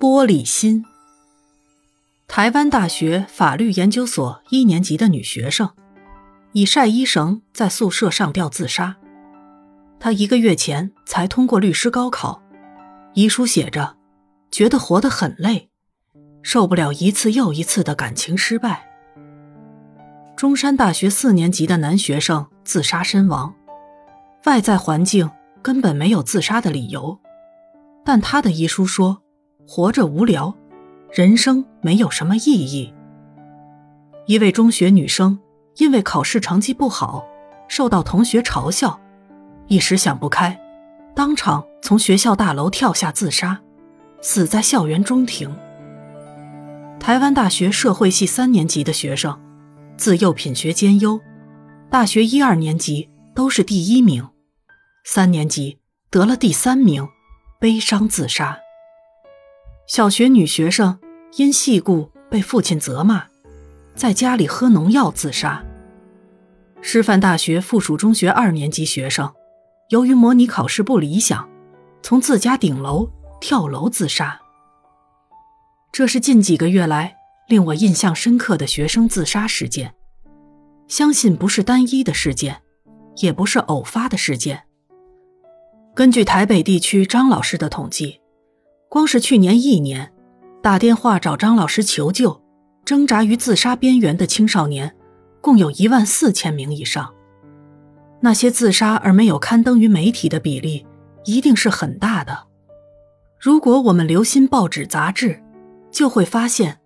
玻璃心。台湾大学法律研究所一年级的女学生，以晒衣绳在宿舍上吊自杀。她一个月前才通过律师高考，遗书写着：“觉得活得很累，受不了一次又一次的感情失败。”中山大学四年级的男学生自杀身亡，外在环境根本没有自杀的理由，但他的遗书说：“活着无聊。”人生没有什么意义。一位中学女生因为考试成绩不好，受到同学嘲笑，一时想不开，当场从学校大楼跳下自杀，死在校园中庭。台湾大学社会系三年级的学生，自幼品学兼优，大学一二年级都是第一名，三年级得了第三名，悲伤自杀。小学女学生。因戏故被父亲责骂，在家里喝农药自杀。师范大学附属中学二年级学生，由于模拟考试不理想，从自家顶楼跳楼自杀。这是近几个月来令我印象深刻的学生自杀事件，相信不是单一的事件，也不是偶发的事件。根据台北地区张老师的统计，光是去年一年。打电话找张老师求救，挣扎于自杀边缘的青少年，共有一万四千名以上。那些自杀而没有刊登于媒体的比例，一定是很大的。如果我们留心报纸杂志，就会发现，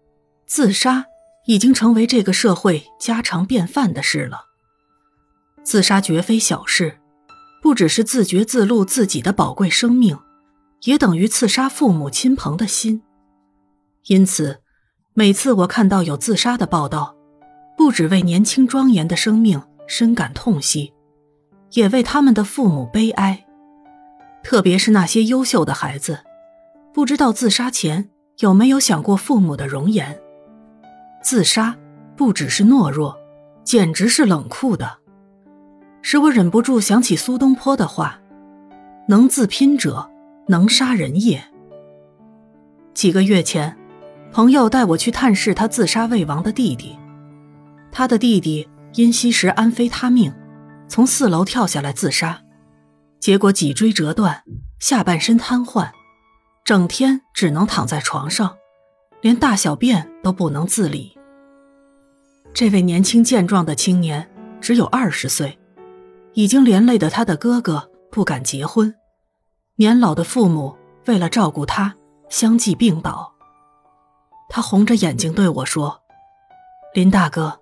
自杀已经成为这个社会家常便饭的事了。自杀绝非小事，不只是自觉自录自己的宝贵生命，也等于刺杀父母亲朋的心。因此，每次我看到有自杀的报道，不只为年轻庄严的生命深感痛惜，也为他们的父母悲哀。特别是那些优秀的孩子，不知道自杀前有没有想过父母的容颜。自杀不只是懦弱，简直是冷酷的，使我忍不住想起苏东坡的话：“能自拼者，能杀人也。”几个月前。朋友带我去探视他自杀未亡的弟弟，他的弟弟因吸食安非他命，从四楼跳下来自杀，结果脊椎折断，下半身瘫痪，整天只能躺在床上，连大小便都不能自理。这位年轻健壮的青年只有二十岁，已经连累的他的哥哥不敢结婚，年老的父母为了照顾他，相继病倒。他红着眼睛对我说：“林大哥，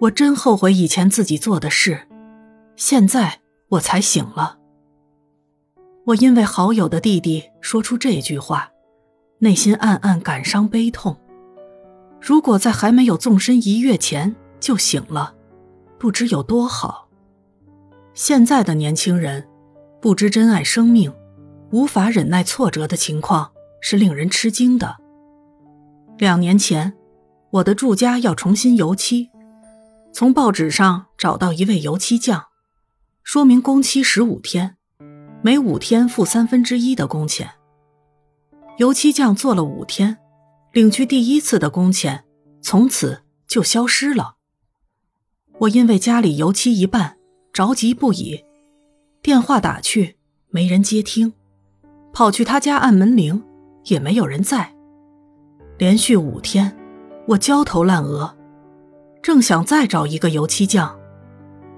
我真后悔以前自己做的事，现在我才醒了。我因为好友的弟弟说出这句话，内心暗暗感伤悲痛。如果在还没有纵身一跃前就醒了，不知有多好。现在的年轻人，不知珍爱生命，无法忍耐挫折的情况是令人吃惊的。”两年前，我的住家要重新油漆，从报纸上找到一位油漆匠，说明工期十五天，每五天付三分之一的工钱。油漆匠做了五天，领去第一次的工钱，从此就消失了。我因为家里油漆一半，着急不已，电话打去没人接听，跑去他家按门铃，也没有人在。连续五天，我焦头烂额，正想再找一个油漆匠。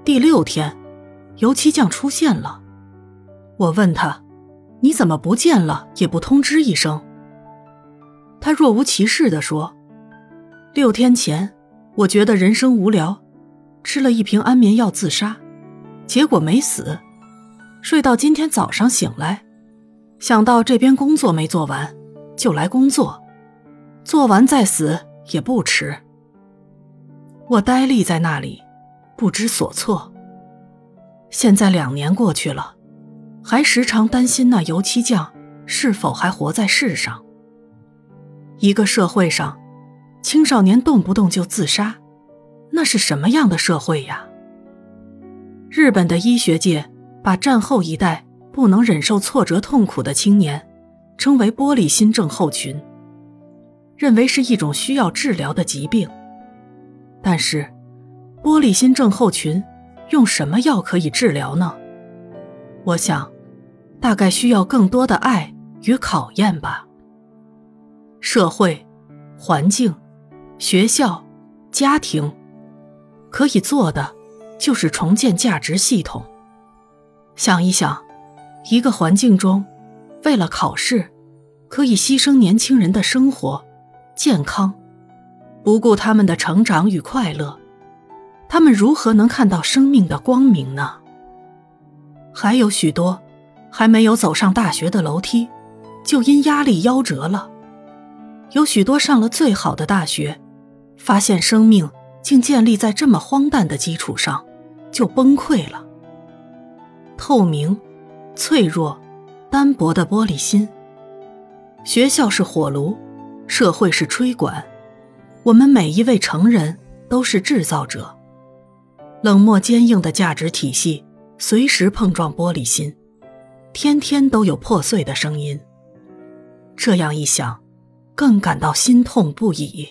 第六天，油漆匠出现了。我问他：“你怎么不见了，也不通知一声？”他若无其事地说：“六天前，我觉得人生无聊，吃了一瓶安眠药自杀，结果没死，睡到今天早上醒来，想到这边工作没做完，就来工作。”做完再死也不迟。我呆立在那里，不知所措。现在两年过去了，还时常担心那油漆匠是否还活在世上。一个社会上，青少年动不动就自杀，那是什么样的社会呀？日本的医学界把战后一代不能忍受挫折痛苦的青年，称为玻璃心症候群，认为是一种需要治疗的疾病。但是，玻璃心症候群用什么药可以治疗呢？我想，大概需要更多的爱与考验吧。社会、环境、学校、家庭，可以做的就是重建价值系统。想一想，一个环境中，为了考试，可以牺牲年轻人的生活、健康，不顾他们的成长与快乐，他们如何能看到生命的光明呢？还有许多，还没有走上大学的楼梯，就因压力夭折了；有许多上了最好的大学，发现生命竟建立在这么荒诞的基础上，就崩溃了。透明、脆弱、单薄的玻璃心。学校是火炉，社会是吹管，我们每一位成人都是制造者。冷漠坚硬的价值体系随时碰撞玻璃心，天天都有破碎的声音。这样一想，更感到心痛不已。